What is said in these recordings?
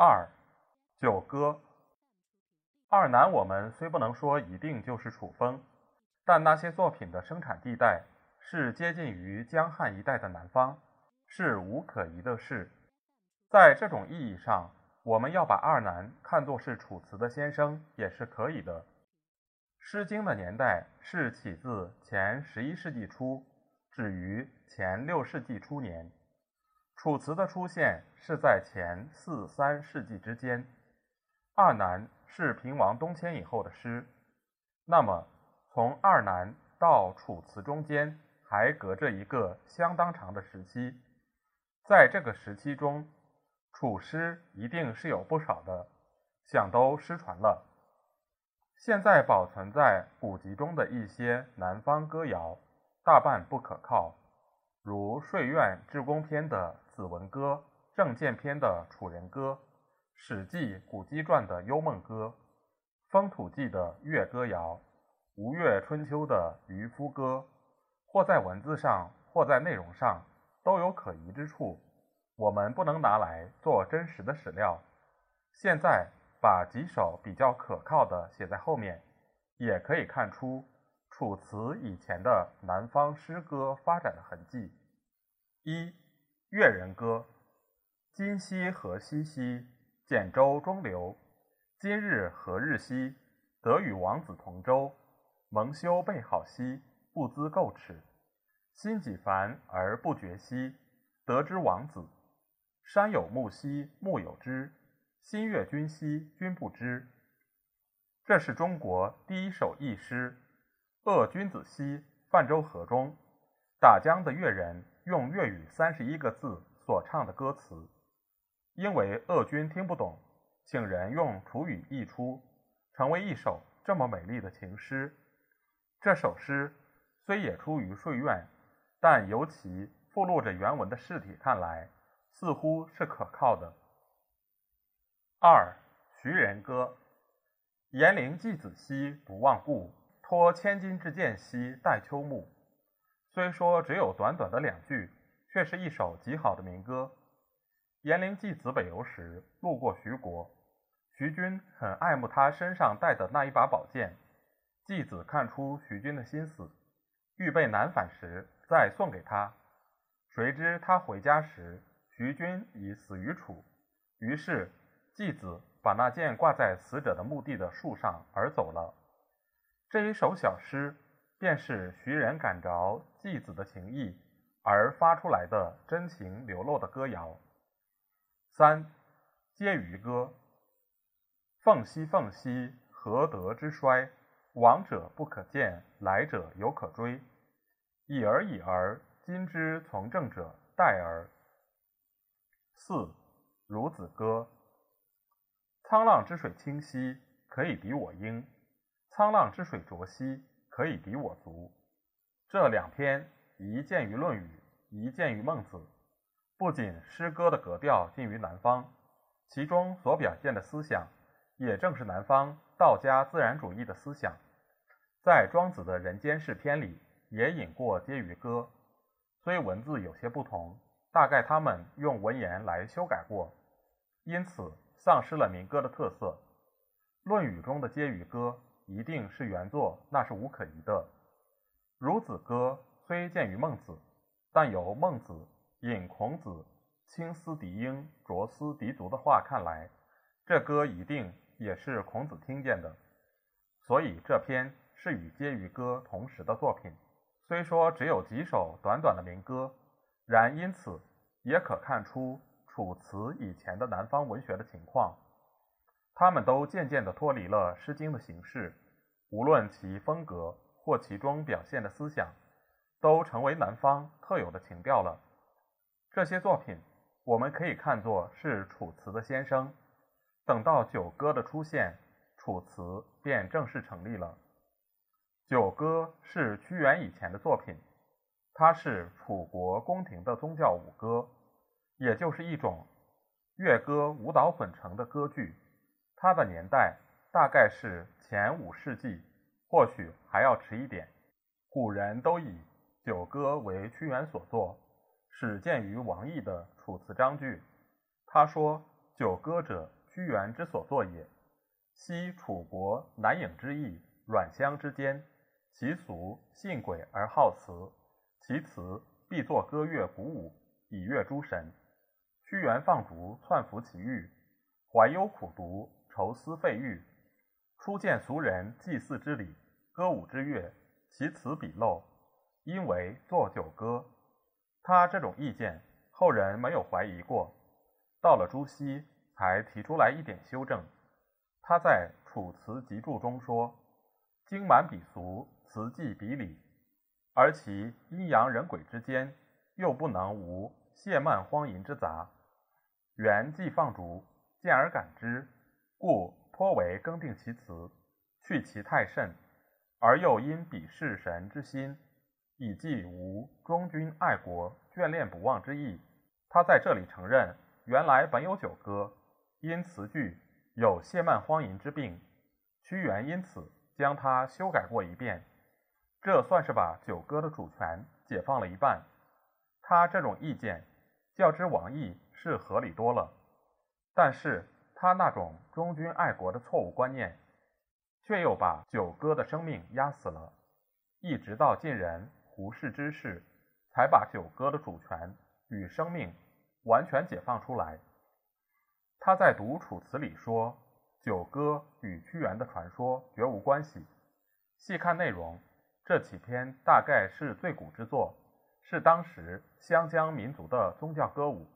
二，九歌。二南，我们虽不能说一定就是楚风，但那些作品的生产地带是接近于江汉一带的南方，是无可疑的事。在这种意义上，我们要把二南看作是楚辞的先生也是可以的。《诗经》的年代是起自前十一世纪初。止于前六世纪初年，《楚辞》的出现是在前四三世纪之间。二南是平王东迁以后的诗，那么从二南到《楚辞》中间还隔着一个相当长的时期，在这个时期中，楚诗一定是有不少的，想都失传了。现在保存在古籍中的一些南方歌谣。大半不可靠，如《税苑志公篇》的《子文歌》，《正见篇》的《楚人歌》，《史记·古籍传》的《幽梦歌》，《风土记》的《月歌谣》，《吴越春秋》的《渔夫歌》，或在文字上，或在内容上，都有可疑之处。我们不能拿来做真实的史料。现在把几首比较可靠的写在后面，也可以看出。楚辞以前的南方诗歌发展的痕迹：一《越人歌》：今夕何夕兮，简舟中流。今日何日兮，得与王子同舟。蒙羞备好兮，不知垢耻。心几烦而不决兮，得之王子。山有木兮，木有枝。心悦君兮，君不知。这是中国第一首佚诗。鄂君子兮，泛舟河中。打江的越人用粤语三十一个字所唱的歌词，因为鄂君听不懂，请人用楚语译出，成为一首这么美丽的情诗。这首诗虽也出于《税苑》，但由其附录着原文的试体看来，似乎是可靠的。二《徐人歌》：严陵季子兮，不忘故。托千金之剑兮待秋暮。虽说只有短短的两句，却是一首极好的民歌。颜陵季子北游时路过徐国，徐君很爱慕他身上带的那一把宝剑。季子看出徐君的心思，预备南返时再送给他。谁知他回家时，徐君已死于楚。于是季子把那剑挂在死者的墓地的树上而走了。这一首小诗，便是徐人感着季子的情谊而发出来的真情流露的歌谣。三，嗟余歌。凤兮凤兮，何德之衰？往者不可见，来者犹可追。已而已而，今之从政者殆而。四，孺子歌。沧浪之水清兮，可以敌我缨。沧浪之水浊兮，可以敌我足。这两篇，一见于《论语》，一见于《孟子》。不仅诗歌的格调近于南方，其中所表现的思想，也正是南方道家自然主义的思想。在庄子的《人间世》篇里，也引过《嗟余歌》，虽文字有些不同，大概他们用文言来修改过，因此丧失了民歌的特色。《论语》中的《嗟余歌》。一定是原作，那是无可疑的。《孺子歌》虽见于孟子，但由孟子引孔子“青丝敌鹰，啄丝敌足”的话看来，这歌一定也是孔子听见的。所以这篇是与《嗟余歌》同时的作品。虽说只有几首短短的民歌，然因此也可看出楚辞以前的南方文学的情况。他们都渐渐地脱离了《诗经》的形式，无论其风格或其中表现的思想，都成为南方特有的情调了。这些作品我们可以看作是楚辞的先声。等到《九歌》的出现，楚辞便正式成立了。《九歌》是屈原以前的作品，它是楚国宫廷的宗教舞歌，也就是一种乐歌舞蹈混成的歌剧。它的年代大概是前五世纪，或许还要迟一点。古人都以《九歌》为屈原所作，始见于王逸的《楚辞章句》。他说：“九歌者。”屈原之所作也。昔楚国南郢之邑，阮乡之间，其俗信鬼而好辞，其辞必作歌乐鼓舞，以悦诸神。屈原放逐窜服其域，怀忧苦毒，愁思废欲。初见俗人祭祀之礼，歌舞之乐，其辞鄙陋，因为作九歌。他这种意见，后人没有怀疑过。到了朱熹。才提出来一点修正。他在《楚辞集注》中说：“经满鄙俗，辞记比礼，而其阴阳人鬼之间，又不能无亵慢荒淫之杂。原既放逐，见而感之，故颇为更定其辞，去其太甚，而又因鄙视神之心，以寄无忠君爱国、眷恋不忘之意。”他在这里承认，原来本有九歌。因词句有亵慢荒淫之病，屈原因此将它修改过一遍，这算是把九歌的主权解放了一半。他这种意见较之王逸是合理多了，但是他那种忠君爱国的错误观念，却又把九歌的生命压死了。一直到晋人胡适之世，才把九歌的主权与生命完全解放出来。他在读《楚辞》里说：“九歌与屈原的传说绝无关系。”细看内容，这几篇大概是最古之作，是当时湘江民族的宗教歌舞。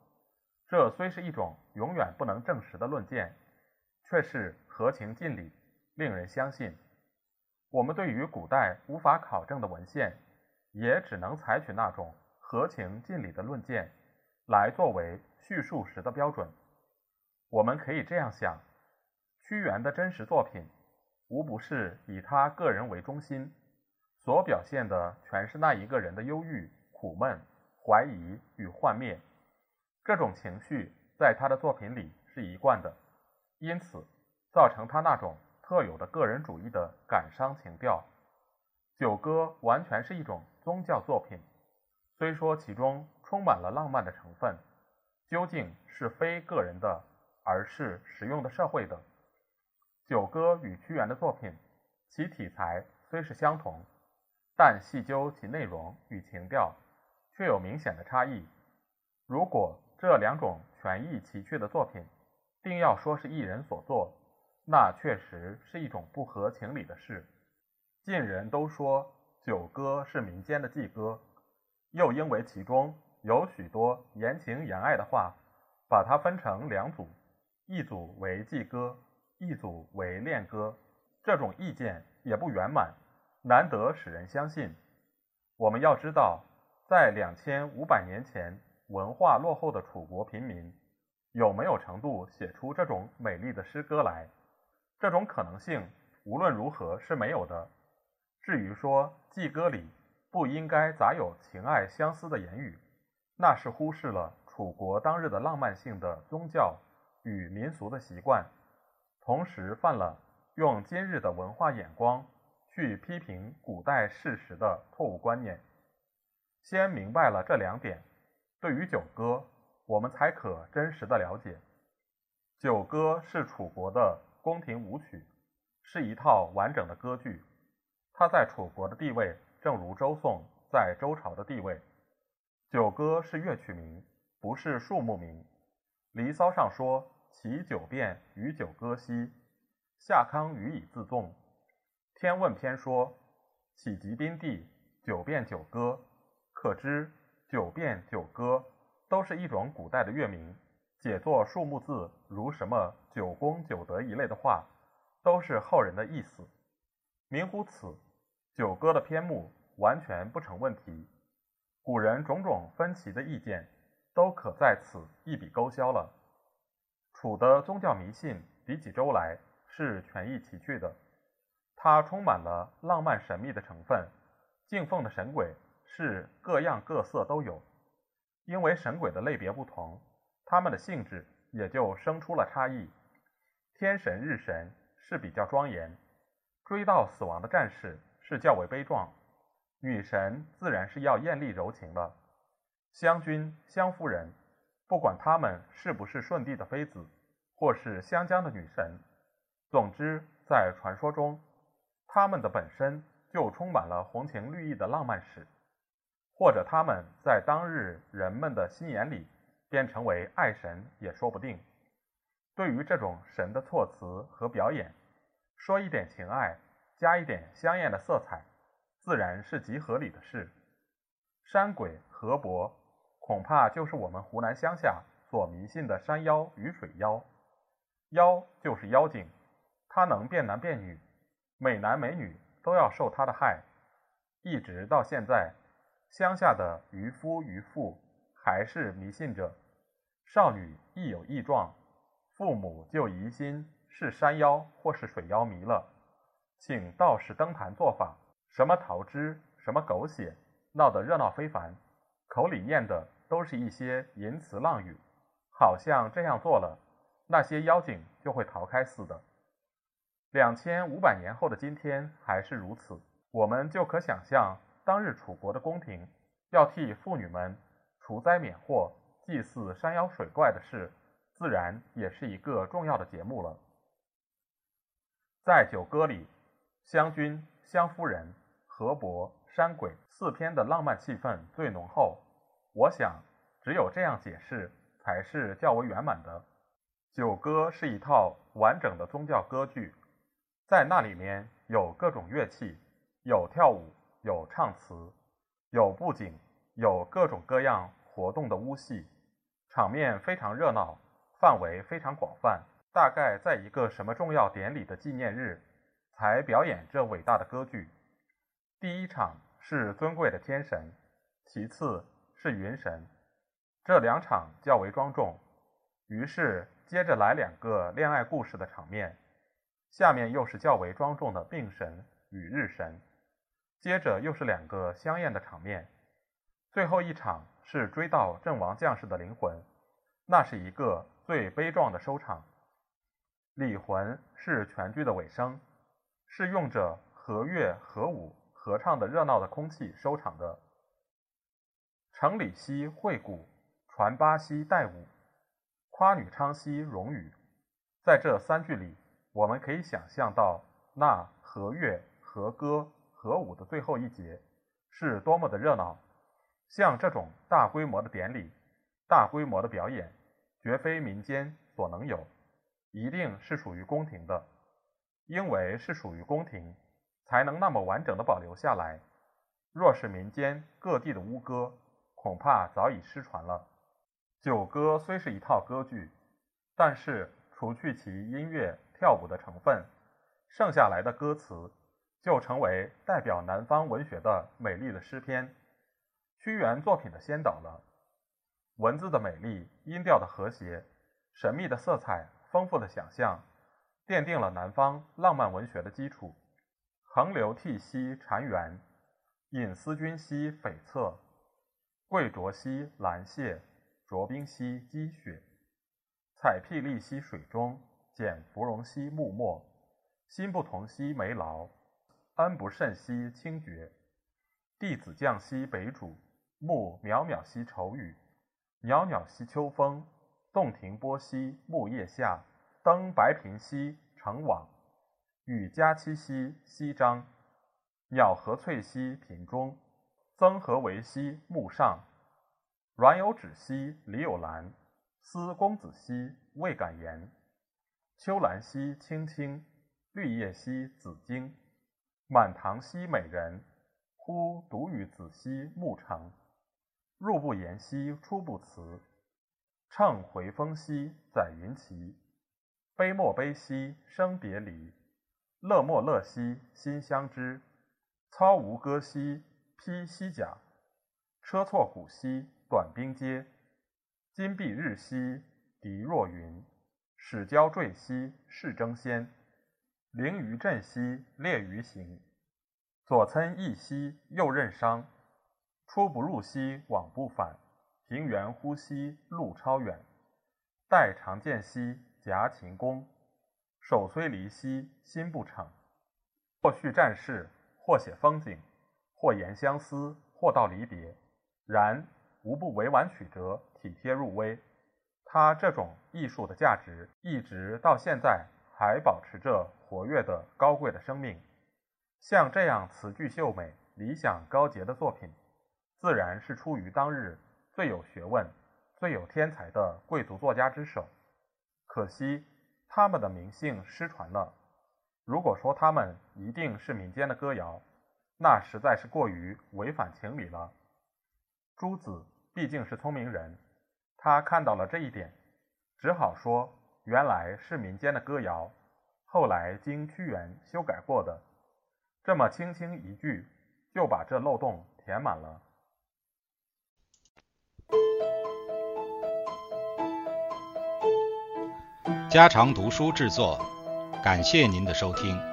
这虽是一种永远不能证实的论剑，却是合情尽理，令人相信。我们对于古代无法考证的文献，也只能采取那种合情尽理的论剑，来作为叙述时的标准。我们可以这样想：屈原的真实作品，无不是以他个人为中心，所表现的全是那一个人的忧郁、苦闷、怀疑与幻灭。这种情绪在他的作品里是一贯的，因此造成他那种特有的个人主义的感伤情调。《九歌》完全是一种宗教作品，虽说其中充满了浪漫的成分，究竟是非个人的。而是实用的社会的。九歌与屈原的作品，其题材虽是相同，但细究其内容与情调，却有明显的差异。如果这两种权益奇趣的作品，定要说是一人所作，那确实是一种不合情理的事。近人都说九歌是民间的祭歌，又因为其中有许多言情言爱的话，把它分成两组。一组为祭歌，一组为恋歌，这种意见也不圆满，难得使人相信。我们要知道，在两千五百年前，文化落后的楚国平民有没有程度写出这种美丽的诗歌来？这种可能性无论如何是没有的。至于说祭歌里不应该杂有情爱相思的言语，那是忽视了楚国当日的浪漫性的宗教。与民俗的习惯，同时犯了用今日的文化眼光去批评古代事实的错误观念。先明白了这两点，对于《九歌》，我们才可真实的了解。《九歌》是楚国的宫廷舞曲，是一套完整的歌剧。它在楚国的地位，正如周颂在周朝的地位。《九歌》是乐曲名，不是树木名。《离骚》上说。其九变与九歌兮，夏康予以自纵。天问篇说：“启及宾地，九变九歌。”可知九变九歌都是一种古代的乐名，解作数目字，如什么九功九德一类的话，都是后人的意思。明乎此，九歌的篇目完全不成问题。古人种种分歧的意见，都可在此一笔勾销了。楚的宗教迷信比起周来是权宜其去的，它充满了浪漫神秘的成分，敬奉的神鬼是各样各色都有。因为神鬼的类别不同，他们的性质也就生出了差异。天神、日神是比较庄严，追悼死亡的战士是较为悲壮；女神自然是要艳丽柔情的。湘君、湘夫人，不管他们是不是舜帝的妃子，或是湘江的女神，总之在传说中，他们的本身就充满了红情绿意的浪漫史。或者他们在当日人们的心眼里便成为爱神也说不定。对于这种神的措辞和表演，说一点情爱，加一点香艳的色彩，自然是极合理的事。山鬼河伯，恐怕就是我们湖南乡下所迷信的山妖与水妖。妖就是妖精，它能变男变女，美男美女都要受它的害，一直到现在。乡下的渔夫渔妇还是迷信着，少女一有异状，父母就疑心是山妖或是水妖迷了，请道士登坛做法，什么桃枝，什么狗血，闹得热闹非凡，口里念的都是一些淫词浪语，好像这样做了，那些妖精就会逃开似的。两千五百年后的今天还是如此，我们就可想象。当日楚国的宫廷要替妇女们除灾免祸、祭祀山妖水怪的事，自然也是一个重要的节目了。在《九歌》里，湘君、湘夫人、河伯、山鬼四篇的浪漫气氛最浓厚。我想，只有这样解释才是较为圆满的。《九歌》是一套完整的宗教歌剧，在那里面有各种乐器，有跳舞。有唱词，有布景，有各种各样活动的屋戏，场面非常热闹，范围非常广泛。大概在一个什么重要典礼的纪念日，才表演这伟大的歌剧。第一场是尊贵的天神，其次是云神，这两场较为庄重。于是接着来两个恋爱故事的场面，下面又是较为庄重的病神与日神。接着又是两个香艳的场面，最后一场是追悼阵亡将士的灵魂，那是一个最悲壮的收场。礼魂是全剧的尾声，是用着和乐和舞合唱的热闹的空气收场的。城里西会鼓，传巴西带舞，夸女昌兮荣语。在这三句里，我们可以想象到那和乐和歌。合舞的最后一节是多么的热闹！像这种大规模的典礼、大规模的表演，绝非民间所能有，一定是属于宫廷的。因为是属于宫廷，才能那么完整的保留下来。若是民间各地的巫歌，恐怕早已失传了。九歌虽是一套歌剧，但是除去其音乐跳舞的成分，剩下来的歌词。就成为代表南方文学的美丽的诗篇，屈原作品的先导了。文字的美丽，音调的和谐，神秘的色彩，丰富的想象，奠定了南方浪漫文学的基础。横流涕兮潺湲，引思君兮悱恻。桂斫兮兰谢，浊冰兮积雪。采霹雳兮水中，剪芙蓉兮木末。心不同兮梅劳。恩不甚兮清绝，弟子降兮北渚，暮渺渺兮愁雨，袅袅兮秋风，洞庭波兮木叶下，登白平兮成网，雨佳期兮西张，鸟何翠兮庭中，曾何为兮木上，软有芷兮李有兰，思公子兮未敢言。秋兰兮青青，绿叶兮紫荆。满堂兮美人，忽独与子兮暮成。入不言兮出不辞，乘回风兮载云骑。悲莫悲兮生别离，乐莫乐兮心相知。操吴戈兮披西甲，车错鼓兮短兵接。金碧日兮，敌若云；矢交坠兮，势争先。凌于阵兮，列于行。左参翼兮，右任伤。出不入兮，往不返。平原呼兮，路超远。待长剑兮，夹秦弓。手虽离兮，心不逞。或叙战事，或写风景，或言相思，或道离别。然无不委婉曲折，体贴入微。他这种艺术的价值，一直到现在还保持着活跃的高贵的生命。像这样词句秀美、理想高洁的作品，自然是出于当日最有学问、最有天才的贵族作家之手。可惜他们的名姓失传了。如果说他们一定是民间的歌谣，那实在是过于违反情理了。朱子毕竟是聪明人，他看到了这一点，只好说原来是民间的歌谣，后来经屈原修改过的。这么轻轻一句，就把这漏洞填满了。家常读书制作，感谢您的收听。